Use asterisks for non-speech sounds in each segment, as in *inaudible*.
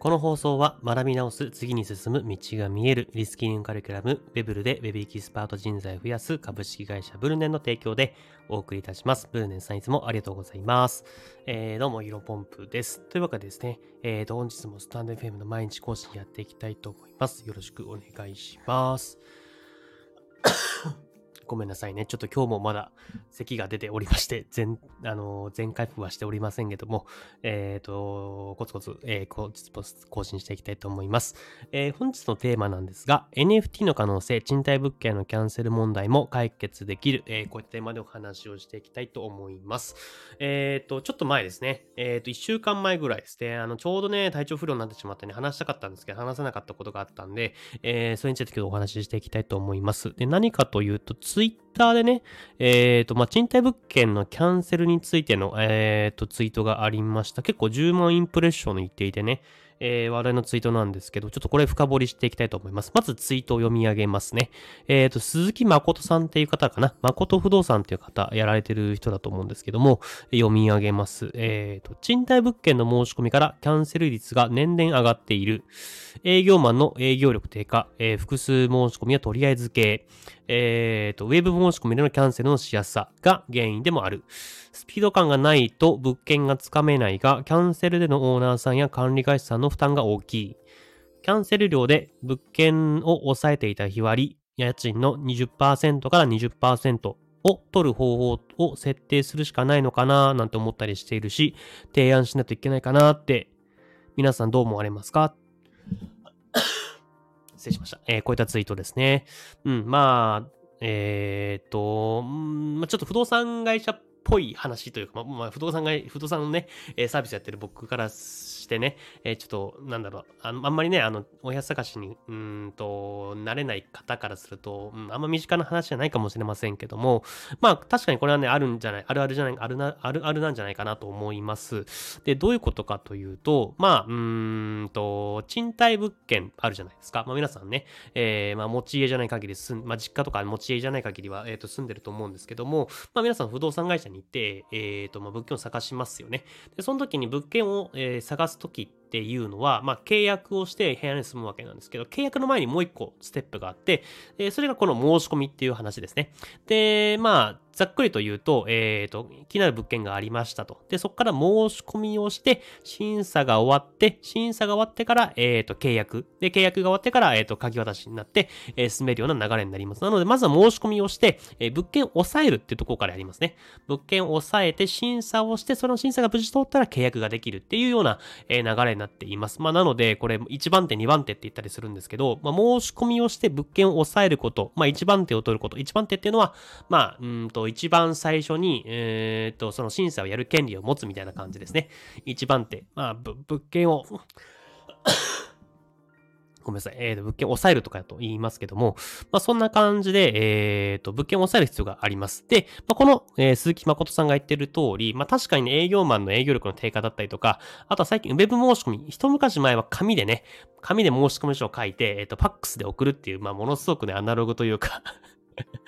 この放送は学び直す次に進む道が見えるリスキリングカリキュラムベブルで Web エキスパート人材を増やす株式会社ブルネンの提供でお送りいたします。ブルネンさんいつもありがとうございます。えー、どうも、ヒロポンプです。というわけでですね、えー、本日もスタンド FM の毎日更新やっていきたいと思います。よろしくお願いします。ごめんなさいね。ちょっと今日もまだ咳が出ておりまして、全、あの、全回復はしておりませんけども、えっ、ー、と、コツコツ、えー、本日も更新していきたいと思います。えー、本日のテーマなんですが、NFT の可能性、賃貸物件のキャンセル問題も解決できる、えー、こういったテーマでお話をしていきたいと思います。えっ、ー、と、ちょっと前ですね、えっ、と、1週間前ぐらいですね、あの、ちょうどね、体調不良になってしまってね、話したかったんですけど、話せなかったことがあったんで、えー、それについて今日お話ししていきたいと思います。で、何かというと、ツツイッターでね、えっ、ー、と、まあ、賃貸物件のキャンセルについての、えっ、ー、と、ツイートがありました。結構10万インプレッションの言っていてね、えー、話題のツイートなんですけど、ちょっとこれ深掘りしていきたいと思います。まずツイートを読み上げますね。えっ、ー、と、鈴木誠さんっていう方かな？誠不動産っていう方、やられてる人だと思うんですけども、読み上げます。えっ、ー、と、賃貸物件の申し込みからキャンセル率が年々上がっている。営業マンの営業力低下、えー、複数申し込みはとりあえず系。えっ、と、ウェブ申し込みでのキャンセルのしやすさが原因でもある。スピード感がないと物件がつかめないが、キャンセルでのオーナーさんや管理会社さんの負担が大きい。キャンセル料で物件を抑えていた日割り、家賃の20%から20%を取る方法を設定するしかないのかななんて思ったりしているし、提案しないといけないかなって、皆さんどう思われますか？*coughs* 失礼しました。えー、こういったツイートですね。うん、まあ、えー、っと、まあ、ちょっと不動産会社っぽい話というか、まあ、まあ、不動産会、不動産のね、えサービスやってる僕からしてね、えー、ちょっと、なんだろう、あのあんまりね、あの、お部屋探しに、うんと、慣れない方からすると、うん、あんま身近な話じゃないかもしれませんけども、まあ、確かにこれはね、あるんじゃない、あるあるじゃない、あるな、あるあるなんじゃないかなと思います。で、どういうことかというと、まあ、うんと、賃貸物件あるじゃないですか。まあ、皆さんね、えー、まあ、持ち家じゃない限り住ん、まあ、実家とか持ち家じゃない限りは、えっ、ー、と、住んでると思うんですけども、まあ、皆さん不動産会社に行って、えっ、ー、と、まあ、物件を探しますよね。で、その時に物件を、えー、探す時っていうのは、まあ、契約をして部屋に住むわけなんですけど、契約の前にもう一個ステップがあって、えそれがこの申し込みっていう話ですね。で、まあ、ざっくりと言うと、えっ、ー、と、気になる物件がありましたと。で、そこから申し込みをして、審査が終わって、審査が終わってから、えっ、ー、と、契約。で、契約が終わってから、えっ、ー、と、鍵渡しになって、えー、進めるような流れになります。なので、まずは申し込みをして、えー、物件を抑えるっていうところからやりますね。物件を抑えて、審査をして、その審査が無事通ったら契約ができるっていうような、えー、流れになっています。まあ、なので、これ、1番手、2番手って言ったりするんですけど、まあ、申し込みをして物件を抑えること、まあ、1番手を取ること。1番手っていうのは、まあ、うんと、一番最初に、えっ、と、その審査をやる権利を持つみたいな感じですね。1番手。まあ、物件をごめんなさい。えっ、ー、と、物件を抑えるとかと言いますけども、まあ、そんな感じで、えっ、ー、と、物件を抑える必要があります。で、まあ、この、えー、鈴木誠さんが言ってる通り、まあ、確かに、ね、営業マンの営業力の低下だったりとか、あとは最近、ウェブ申し込み、一昔前は紙でね、紙で申し込み書を書いて、えっ、と、ファックスで送るっていう、まあ、ものすごくね、アナログというか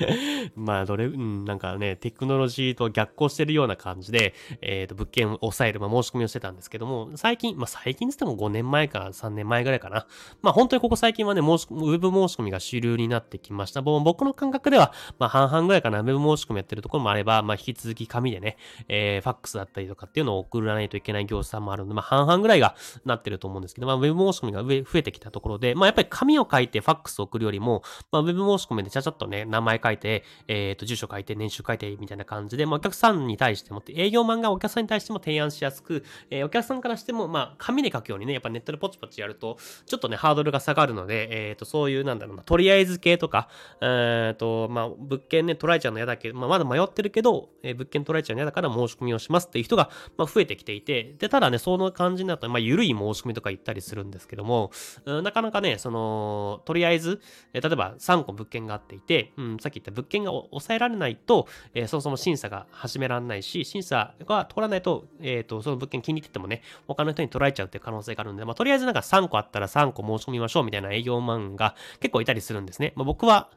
*laughs* まあ、どれ、うん、なんかね、テクノロジーと逆行してるような感じで、えっ、ー、と、物件を抑える、まあ、申し込みをしてたんですけども、最近、まあ、最近つっても5年前か3年前ぐらいかな。まあ、本当にここ最近はね、申し、ウェブ申し込みが主流になってきました。僕の感覚では、まあ、半々ぐらいかな、ウェブ申し込みやってるところもあれば、まあ、引き続き紙でね、えー、ファックスだったりとかっていうのを送らないといけない業者さんもあるので、まあ、半々ぐらいがなってると思うんですけど、まあ、ウェブ申し込みが増えてきたところで、まあ、やっぱり紙を書いてファックスを送るよりも、まあ、ウェブ申し込みでちゃちゃっとね、前書いて、えっ、ー、と、住所書いて、年収書いて、みたいな感じで、まあ、お客さんに対しても、営業マンがお客さんに対しても提案しやすく、えー、お客さんからしても、まあ、紙で書くようにね、やっぱネットでポチポチやると、ちょっとね、ハードルが下がるので、えっ、ー、と、そういう、なんだろうな、とりあえず系とか、えっ、と、まあ、物件ね、取られちゃうの嫌だけど、まあ、まだ迷ってるけど、え、物件取られちゃうの嫌だから申し込みをしますっていう人が、まあ、増えてきていて、で、ただね、その感じになると、まあ、緩い申し込みとか言ったりするんですけども、なかなかね、その、とりあえず、え例えば3個物件があっていて、うん、さっき言った物件が抑えられないと、えー、そもそも審査が始められないし、審査が通らないと、えっ、ー、と、その物件気に入っててもね、他の人に取られちゃうっていう可能性があるんで、まあ、とりあえずなんか3個あったら3個申し込みましょうみたいな営業マンが結構いたりするんですね。まあ、僕は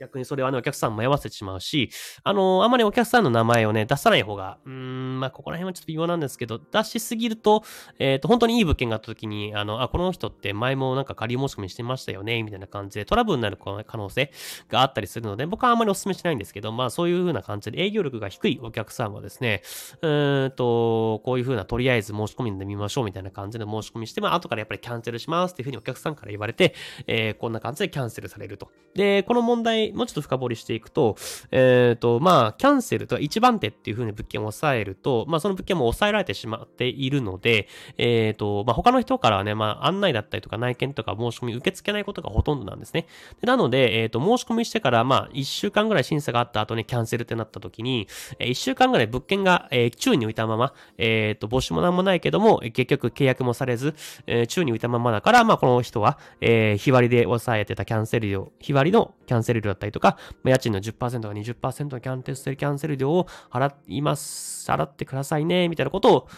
逆にそれはね、お客さん迷わせてしまうし、あのー、あまりお客さんの名前をね、出さない方が、うーん、まあ、ここら辺はちょっと微妙なんですけど、出しすぎると、えっ、ー、と、本当にいい物件があった時に、あの、あ、この人って前もなんか仮申し込みしてましたよね、みたいな感じでトラブルになる可能性があったりするので、僕はあんまりお勧めしないんですけど、まあ、そういう風な感じで営業力が低いお客さんはですね、うーんと、こういう風なとりあえず申し込みで見ましょうみたいな感じで申し込みして、まあ、後からやっぱりキャンセルしますっていう風にお客さんから言われて、えー、こんな感じでキャンセルされると。で、この問題、もうちょっと深掘りしていくと、えっ、ー、と、まあ、キャンセルと一番手っていう風に物件を抑えると、とまあ、その物件も抑えられてしまっているので、えっ、ー、と、まあ、他の人からはね、まあ、案内だったりとか内見とか申し込み受け付けないことがほとんどなんですね。でなので、えっ、ー、と、申し込みしてから、まあ、1週間ぐらい審査があった後にキャンセルってなった時に、え1週間ぐらい物件が、えー、宙に浮いたまま、えっ、と、募集もなんもないけども、結局契約もされず、え宙に浮いたままだから、まあ、この人は、え日割りで抑えてたキャンセル料、日割りのキャンセル料だったりとか、ま、家賃の10%か20%のキャンセルキャンセル料を払います、払っててくださいね、みたいなことを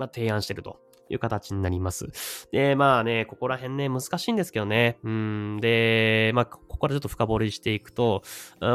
まあ、提案してると。いう形になります。で、まあね、ここら辺ね、難しいんですけどね。うん、で、まあ、ここからちょっと深掘りしていくと、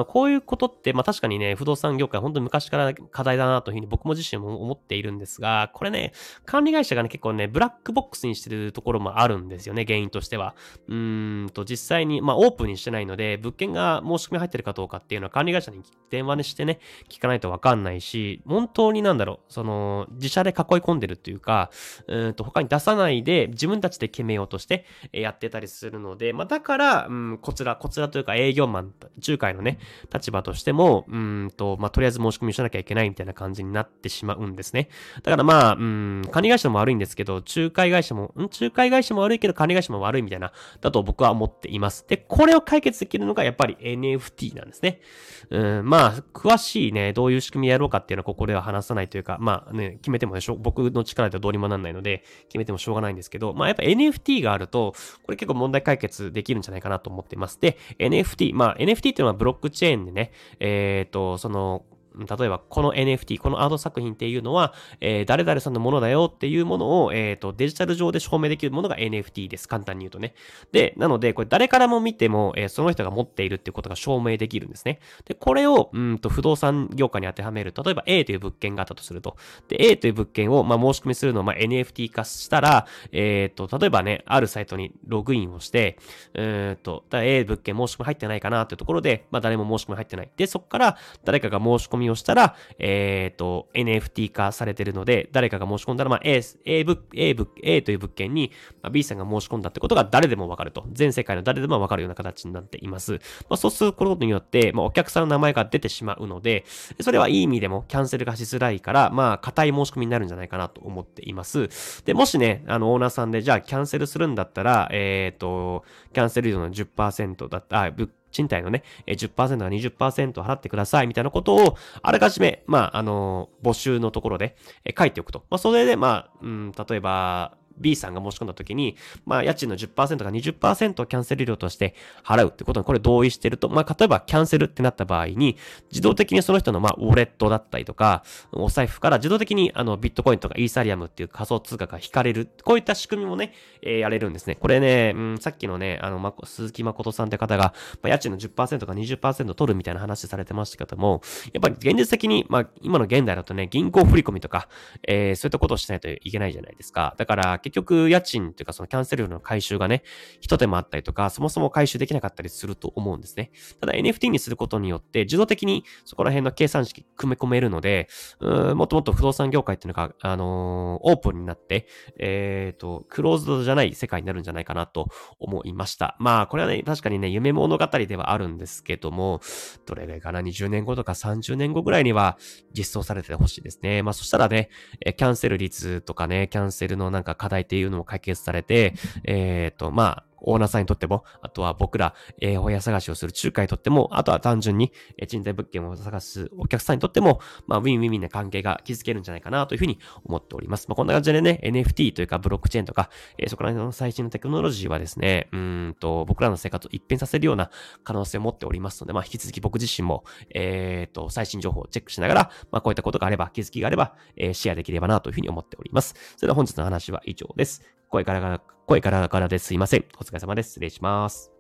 こういうことって、まあ確かにね、不動産業界、本当に昔から課題だなというふうに僕も自身も思っているんですが、これね、管理会社がね、結構ね、ブラックボックスにしてるところもあるんですよね、原因としては。うーんと、実際に、まあオープンにしてないので、物件が申し込み入ってるかどうかっていうのは管理会社に電話にしてね、聞かないとわかんないし、本当になんだろう、その、自社で囲い込んでるっていうか、ううんと、他に出さないで、自分たちで決めようとしてやってたりするので、まあだから、うん、こちら、こちらというか営業マン、仲介のね、立場としても、うんと、まあとりあえず申し込みしなきゃいけないみたいな感じになってしまうんですね。だからまあ、うん、管理会社も悪いんですけど、仲介会社も、うん仲介会社も悪いけど管理会社も悪いみたいな、だと僕は思っています。で、これを解決できるのがやっぱり NFT なんですね。うん、まあ、詳しいね、どういう仕組みやろうかっていうのはここでは話さないというか、まあね、決めてもでしょ、僕の力ではどうにもなんないので、決めてもしょうがないんですけど、まあやっぱ NFT があると、これ結構問題解決できるんじゃないかなと思ってます。で、NFT、まあ NFT っていうのはブロックチェーンでね、えっ、ー、と、その、例えば、この NFT、このアート作品っていうのは、えー、誰々さんのものだよっていうものを、えっ、ー、と、デジタル上で証明できるものが NFT です。簡単に言うとね。で、なので、これ誰からも見ても、えー、その人が持っているっていうことが証明できるんですね。で、これを、うんと、不動産業界に当てはめる。例えば A という物件があったとすると。で、A という物件を、まあ、申し込みするのを、まあ、NFT 化したら、えっ、ー、と、例えばね、あるサイトにログインをして、えっ、と、ただ A 物件申し込み入ってないかなっていうところで、まあ、誰も申し込み入ってない。で、そこから誰かが申し込みをしたら、えっ、ー、と、NFT 化されてるので、誰かが申し込んだら、まあ、A、A 物、A 物、A という物件に、まあ、B さんが申し込んだってことが誰でもわかると。全世界の誰でもわかるような形になっています。まあ、そうすることによって、まあ、お客さんの名前が出てしまうので、それはいい意味でもキャンセルがしづらいから、まあ、硬い申し込みになるんじゃないかなと思っています。で、もしね、あの、オーナーさんで、じゃあ、キャンセルするんだったら、えっ、ー、と、キャンセル料の10%だった、あ、物賃貸のね、10%か20%払ってくださいみたいなことを、あらかじめ、まあ、あの、募集のところで書いておくと。まあ、それで、まあ、うん、例えば、B さんが申し込んだ時に、まあ、家賃の10%か20%をキャンセル料として払うってことにこれ同意してると、まあ、例えばキャンセルってなった場合に、自動的にその人の、まあ、ウォレットだったりとか、お財布から自動的に、あの、ビットコインとかイーサリアムっていう仮想通貨が引かれる。こういった仕組みもね、えー、やれるんですね。これね、うん、さっきのね、あの、ま、鈴木誠さんって方が、まあ、家賃の10%か20%取るみたいな話されてましたけども、やっぱり現実的に、まあ、今の現代だとね、銀行振込とか、えー、そういったことをしないといけないじゃないですか。だから、結局、家賃っていうかそのキャンセル料の回収がね、一手間あったりとか、そもそも回収できなかったりすると思うんですね。ただ NFT にすることによって、自動的にそこら辺の計算式組み込めるので、うもっともっと不動産業界っていうのが、あのー、オープンになって、えっ、ー、と、クローズドじゃない世界になるんじゃないかなと思いました。まあ、これはね、確かにね、夢物語ではあるんですけども、どれぐらいかな、20年後とか30年後ぐらいには実装されてほしいですね。まあ、そしたらね、キャンセル率とかね、キャンセルのなんか課題っていうのも解決されて、えっ、ー、と、まあ、オーナーさんにとっても、あとは僕ら、えー、親探しをする仲介にとっても、あとは単純に、えー、賃貸物件を探すお客さんにとっても、まあ、ウィンウィンウィンな関係が築けるんじゃないかなというふうに思っております。まあ、こんな感じでね、NFT というかブロックチェーンとか、えー、そこら辺の最新のテクノロジーはですね、うんと、僕らの生活を一変させるような可能性を持っておりますので、まあ、引き続き僕自身も、えっ、ー、と、最新情報をチェックしながら、まあ、こういったことがあれば、気づきがあれば、えー、シェアできればなというふうに思っております。それでは本日の話は以上です。声ガラガラ、声ガラガラですいません。お疲れ様です。失礼します。